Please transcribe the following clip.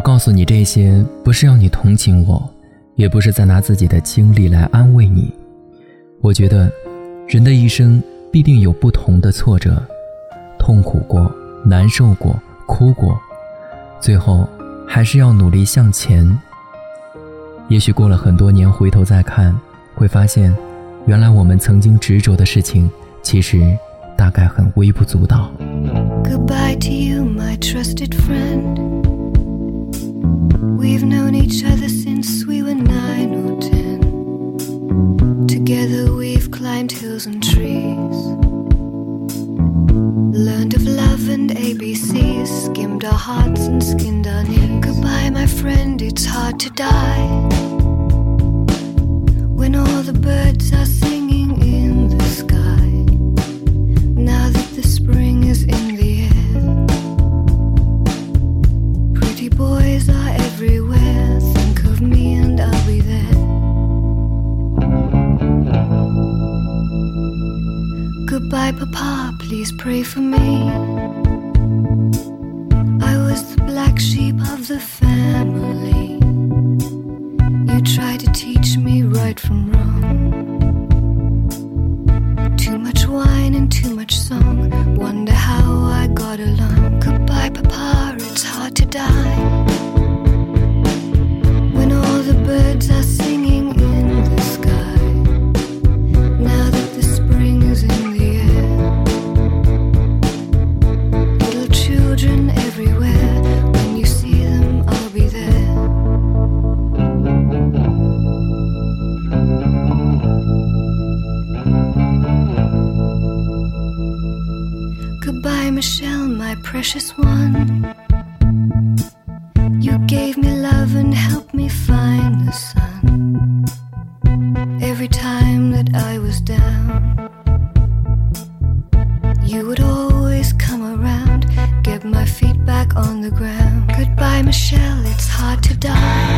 我告诉你这些，不是要你同情我，也不是在拿自己的经历来安慰你。我觉得，人的一生必定有不同的挫折，痛苦过，难受过，哭过，最后还是要努力向前。也许过了很多年，回头再看，会发现，原来我们曾经执着的事情，其实大概很微不足道。Goodbye to you, my trusted friend. We've known each other since we were nine or ten. Together we've climbed hills and trees. Learned of love and ABCs, skimmed our hearts and skinned our knees. Goodbye, my friend, it's hard to die. When all the birds are Goodbye, Papa, please pray for me. I was the black sheep of the family. You tried to teach me right from wrong. Michelle, my precious one. You gave me love and helped me find the sun. Every time that I was down, you would always come around, get my feet back on the ground. Goodbye, Michelle, it's hard to die.